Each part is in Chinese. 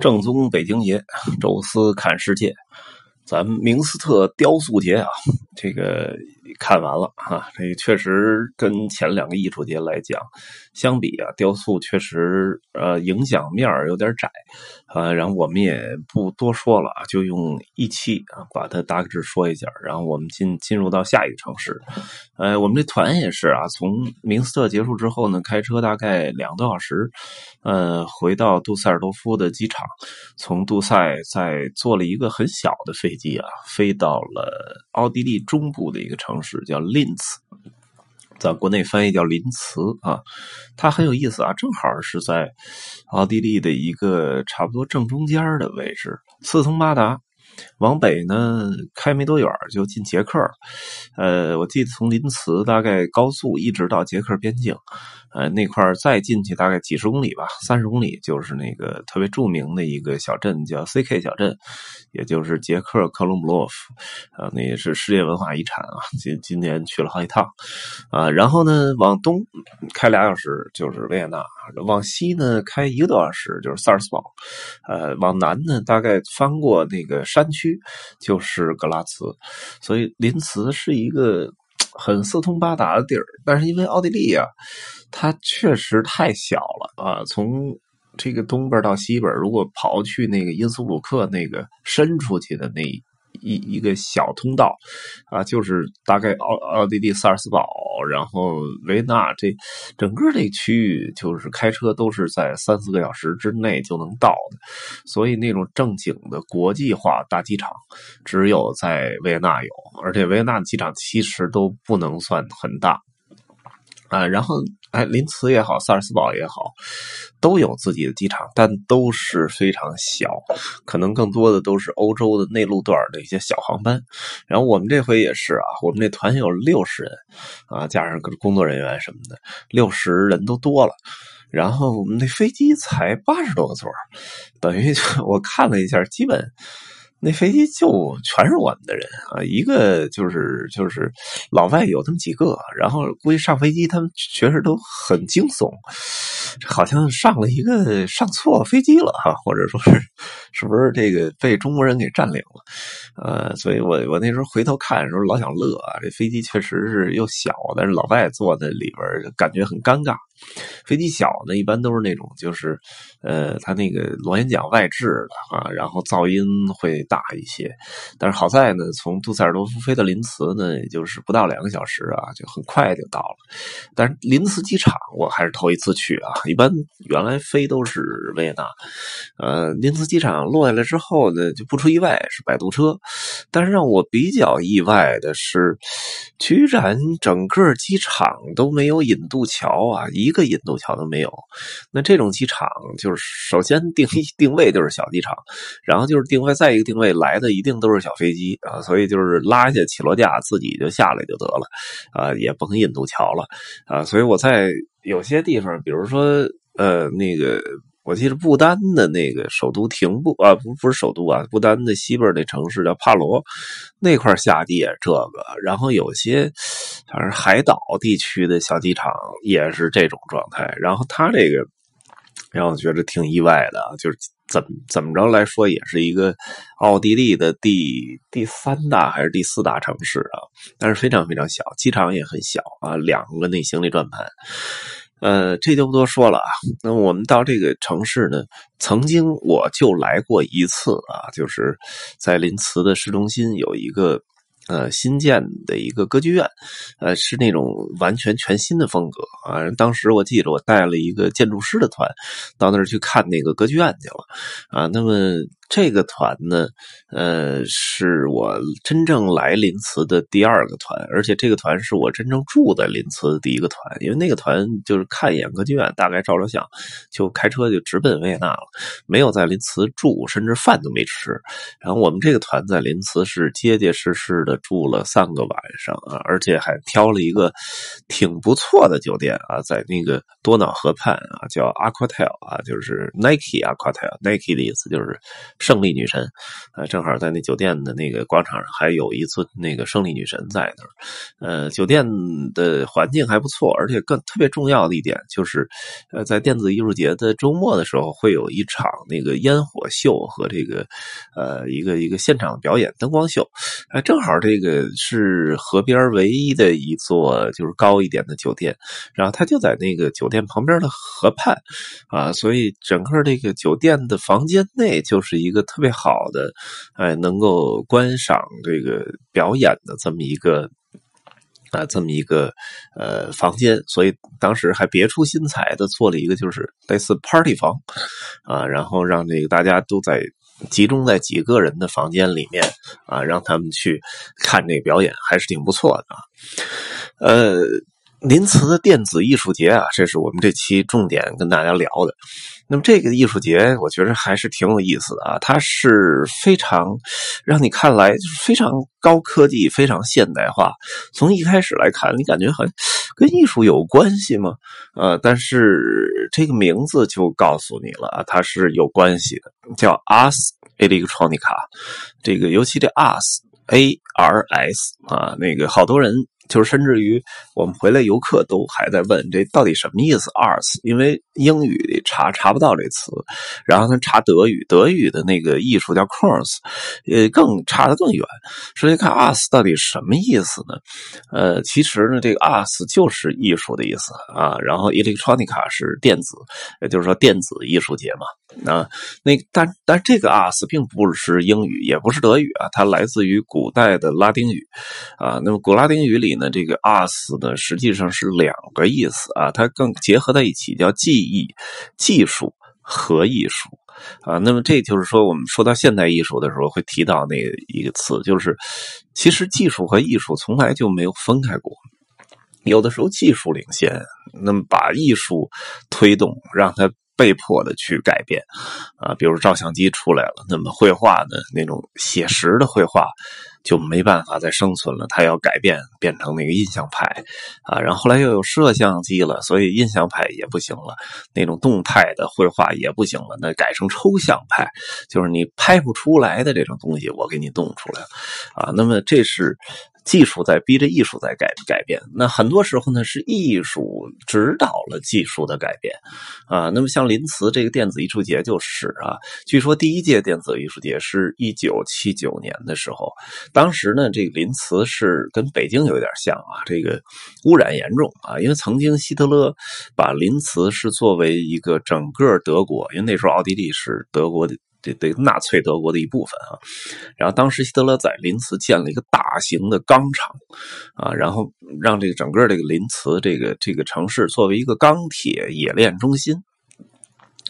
正宗北京爷，宙斯看世界，咱们明斯特雕塑节啊，这个看完了啊，这确实跟前两个艺术节来讲相比啊，雕塑确实呃影响面有点窄啊。然后我们也不多说了，就用一期啊把它大致说一下。然后我们进进入到下一个城市，呃，我们这团也是啊，从明斯特结束之后呢，开车大概两个多小时。呃，回到杜塞尔多夫的机场，从杜塞再坐了一个很小的飞机啊，飞到了奥地利中部的一个城是，叫林茨，在国内翻译叫林茨啊。它很有意思啊，正好是在奥地利的一个差不多正中间的位置，四通八达。往北呢，开没多远就进捷克。呃，我记得从林茨大概高速一直到捷克边境，呃，那块再进去大概几十公里吧，三十公里就是那个特别著名的一个小镇，叫 C.K 小镇，也就是捷克克隆姆洛夫，啊，那也是世界文化遗产啊。今今年去了好几趟，啊，然后呢，往东开俩小时就是维也纳，往西呢开一个多小时就是萨尔斯堡，呃，往南呢大概翻过那个山。区就是格拉茨，所以林茨是一个很四通八达的地儿。但是因为奥地利啊，它确实太小了啊，从这个东边到西边，如果刨去那个因斯布鲁克那个伸出去的那。一一个小通道，啊，就是大概奥奥地利萨尔斯堡，然后维也纳这整个这区域，就是开车都是在三四个小时之内就能到的，所以那种正经的国际化大机场，只有在维也纳有，而且维也纳机场其实都不能算很大。啊，然后哎，林茨也好，萨尔斯堡也好，都有自己的机场，但都是非常小，可能更多的都是欧洲的内陆段的一些小航班。然后我们这回也是啊，我们这团有六十人啊，加上工作人员什么的，六十人都多了。然后我们那飞机才八十多个座，等于 我看了一下，基本。那飞机就全是我们的人啊，一个就是就是老外有这么几个，然后估计上飞机他们确实都很惊悚，好像上了一个上错飞机了哈，或者说是是不是这个被中国人给占领了？呃，所以我我那时候回头看的时候老想乐啊，这飞机确实是又小，但是老外坐在里边感觉很尴尬。飞机小呢，一般都是那种，就是，呃，它那个螺旋桨外置的啊，然后噪音会大一些。但是好在呢，从杜塞尔多夫飞到林茨呢，也就是不到两个小时啊，就很快就到了。但是林茨机场我还是头一次去啊，一般原来飞都是维也纳。呃，林茨机场落下来之后呢，就不出意外是摆渡车。但是让我比较意外的是，居然整个机场都没有引渡桥啊，一。个引渡桥都没有，那这种机场就是首先定定位就是小机场，然后就是定位再一个定位来的一定都是小飞机啊，所以就是拉一下起落架自己就下来就得了啊，也甭引渡桥了啊，所以我在有些地方，比如说呃那个。我记得不丹的那个首都廷布啊，不不是首都啊，不丹的西边那城市叫帕罗，那块下地也这个，然后有些反正海岛地区的小机场也是这种状态，然后它这个让我觉得挺意外的，就是怎怎么着来说也是一个奥地利的第第三大还是第四大城市啊，但是非常非常小，机场也很小啊，两个内行李转盘。呃，这就不多说了啊。那我们到这个城市呢，曾经我就来过一次啊，就是在林茨的市中心有一个呃新建的一个歌剧院，呃，是那种完全全新的风格啊。当时我记得我带了一个建筑师的团到那儿去看那个歌剧院去了啊。那么。这个团呢，呃，是我真正来林茨的第二个团，而且这个团是我真正住在林茨的第一个团，因为那个团就是看一眼歌剧院，大概照照相，就开车就直奔维也纳了，没有在林茨住，甚至饭都没吃。然后我们这个团在林茨是结结实实的住了三个晚上啊，而且还挑了一个挺不错的酒店啊，在那个多瑙河畔啊，叫 Aquatel 啊，就是 Nike Aquatel，Nike 的意思就是。胜利女神，呃，正好在那酒店的那个广场上还有一尊那个胜利女神在那儿，呃，酒店的环境还不错，而且更特别重要的一点就是，呃，在电子艺术节的周末的时候会有一场那个烟火秀和这个呃一个一个现场表演灯光秀，哎，正好这个是河边唯一的一座就是高一点的酒店，然后它就在那个酒店旁边的河畔啊，所以整个这个酒店的房间内就是一。一个特别好的，哎，能够观赏这个表演的这么一个啊，这么一个呃房间，所以当时还别出心裁的做了一个，就是类似 party 房啊，然后让这个大家都在集中在几个人的房间里面啊，让他们去看这个表演，还是挺不错的，呃。林茨的电子艺术节啊，这是我们这期重点跟大家聊的。那么这个艺术节，我觉得还是挺有意思的啊。它是非常让你看来就是非常高科技、非常现代化。从一开始来看，你感觉很跟艺术有关系吗？呃，但是这个名字就告诉你了，它是有关系的，叫 Ars Electronica。这个尤其这 Ars A R S 啊，那个好多人。就是甚至于我们回来游客都还在问这到底什么意思？arts，因为英语查查不到这词，然后他查德语，德语的那个艺术叫 Kunst，呃，更差的更远。所以看 arts 到底什么意思呢？呃，其实呢，这个 arts 就是艺术的意思啊。然后 Electronica 是电子，也就是说电子艺术节嘛。啊，那但但这个 arts 并不是英语，也不是德语啊，它来自于古代的拉丁语啊。那么古拉丁语里。那这个 ars 呢，实际上是两个意思啊，它更结合在一起，叫技艺、技术和艺术啊。那么这就是说，我们说到现代艺术的时候，会提到那一个词，就是其实技术和艺术从来就没有分开过。有的时候技术领先，那么把艺术推动，让它被迫的去改变啊。比如照相机出来了，那么绘画的那种写实的绘画。就没办法再生存了，他要改变变成那个印象派啊，然后后来又有摄像机了，所以印象派也不行了，那种动态的绘画也不行了，那改成抽象派，就是你拍不出来的这种东西，我给你弄出来啊。那么这是。技术在逼着艺术在改改变，那很多时候呢是艺术指导了技术的改变，啊，那么像林茨这个电子艺术节就是啊，据说第一届电子艺术节是一九七九年的时候，当时呢这个林茨是跟北京有点像啊，这个污染严重啊，因为曾经希特勒把林茨是作为一个整个德国，因为那时候奥地利是德国的。这这纳粹德国的一部分啊，然后当时希特勒在林茨建了一个大型的钢厂啊，然后让这个整个这个林茨这个这个城市作为一个钢铁冶炼中心。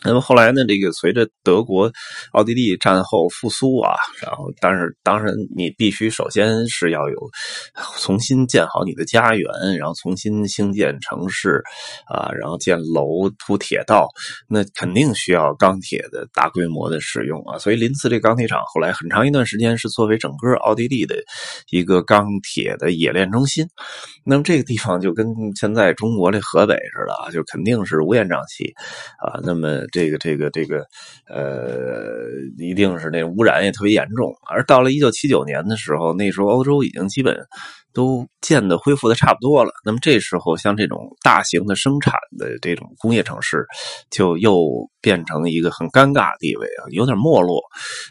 那么后来呢？这个随着德国、奥地利战后复苏啊，然后但是当然你必须首先是要有重新建好你的家园，然后重新兴建城市啊，然后建楼、铺铁道，那肯定需要钢铁的大规模的使用啊。所以林茨这钢铁厂后来很长一段时间是作为整个奥地利的一个钢铁的冶炼中心。那么这个地方就跟现在中国这河北似的啊，就肯定是乌烟瘴气啊。那么这个这个这个，呃，一定是那污染也特别严重。而到了一九七九年的时候，那时候欧洲已经基本。都建的恢复的差不多了，那么这时候像这种大型的生产的这种工业城市，就又变成一个很尴尬地位啊，有点没落，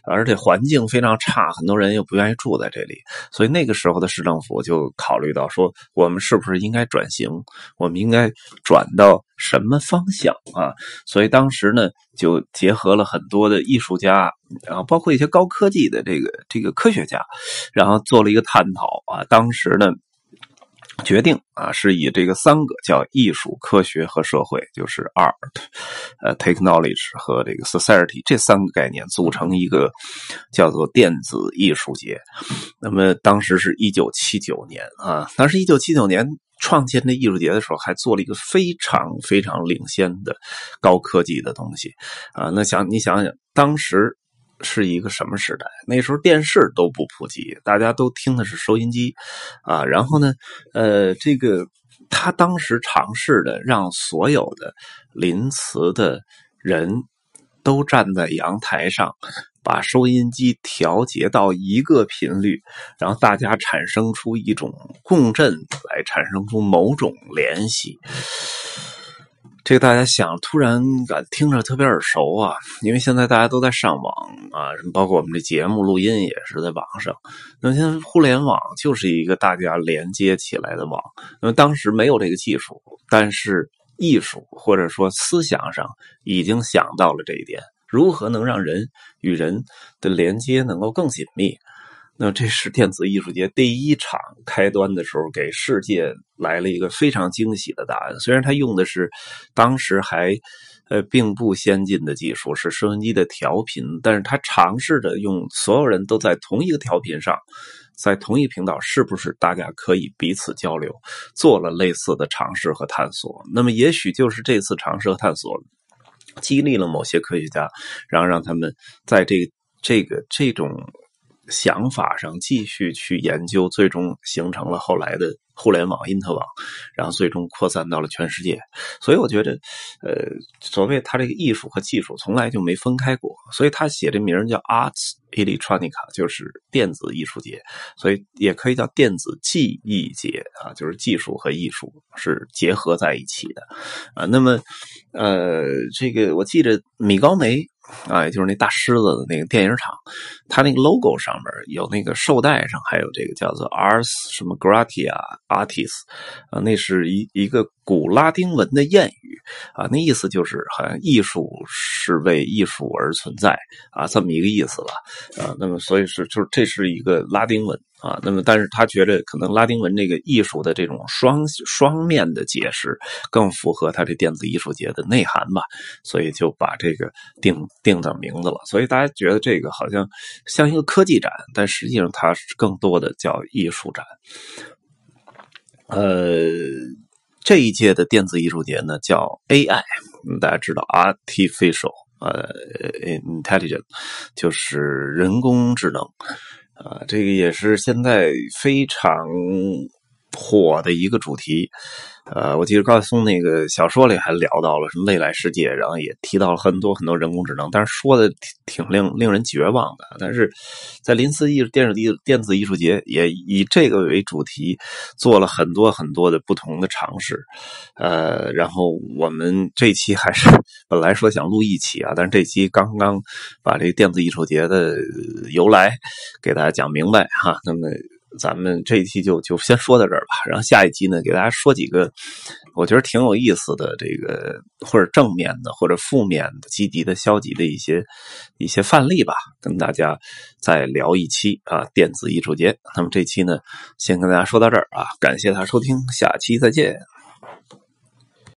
而且环境非常差，很多人又不愿意住在这里，所以那个时候的市政府就考虑到说，我们是不是应该转型？我们应该转到什么方向啊？所以当时呢，就结合了很多的艺术家。然后包括一些高科技的这个这个科学家，然后做了一个探讨啊。当时呢，决定啊是以这个三个叫艺术、科学和社会，就是 art、呃 technology 和这个 society 这三个概念组成一个叫做电子艺术节。那么当时是一九七九年啊，当时一九七九年创建这艺术节的时候，还做了一个非常非常领先的高科技的东西啊。那想你想想，当时。是一个什么时代？那时候电视都不普及，大家都听的是收音机啊。然后呢，呃，这个他当时尝试的让所有的临瓷的人都站在阳台上，把收音机调节到一个频率，然后大家产生出一种共振，来产生出某种联系。这个大家想，突然感听着特别耳熟啊，因为现在大家都在上网啊，包括我们这节目录音也是在网上。那么现在互联网就是一个大家连接起来的网。那么当时没有这个技术，但是艺术或者说思想上已经想到了这一点：如何能让人与人的连接能够更紧密？那这是电子艺术节第一场开端的时候，给世界来了一个非常惊喜的答案。虽然他用的是当时还呃并不先进的技术，是收音机的调频，但是他尝试着用所有人都在同一个调频上，在同一频道，是不是大家可以彼此交流？做了类似的尝试和探索。那么也许就是这次尝试和探索，激励了某些科学家，然后让他们在这这个这种。想法上继续去研究，最终形成了后来的互联网、因特网，然后最终扩散到了全世界。所以我觉得，呃，所谓他这个艺术和技术从来就没分开过。所以他写这名叫 Arts Electronica，就是电子艺术节，所以也可以叫电子技艺节啊，就是技术和艺术是结合在一起的啊。那么，呃，这个我记着米高梅。啊，也就是那大狮子的那个电影厂，它那个 logo 上面有那个绶带上还有这个叫做 Ars 什么 Gratia Artis，啊，那是一一个古拉丁文的谚语啊，那意思就是好像艺术是为艺术而存在啊，这么一个意思吧啊，那么所以是就是这是一个拉丁文。啊，那么，但是他觉得可能拉丁文这个艺术的这种双双面的解释更符合他这电子艺术节的内涵吧，所以就把这个定定的名字了。所以大家觉得这个好像像一个科技展，但实际上它是更多的叫艺术展。呃，这一届的电子艺术节呢叫 AI，大家知道 Artificial 呃 Intelligence 就是人工智能。啊，这个也是现在非常火的一个主题。呃，我记得高晓松那个小说里还聊到了什么未来世界，然后也提到了很多很多人工智能，但是说的挺挺令令人绝望的。但是在临淄艺电子艺电子艺术节也以这个为主题做了很多很多的不同的尝试。呃，然后我们这期还是本来说想录一期啊，但是这期刚刚把这个电子艺术节的由来给大家讲明白哈。那么。咱们这一期就就先说到这儿吧，然后下一期呢，给大家说几个我觉得挺有意思的这个或者正面的或者负面的、积极的、消极的一些一些范例吧，跟大家再聊一期啊，电子艺术节。那么这期呢，先跟大家说到这儿啊，感谢大家收听，下期再见。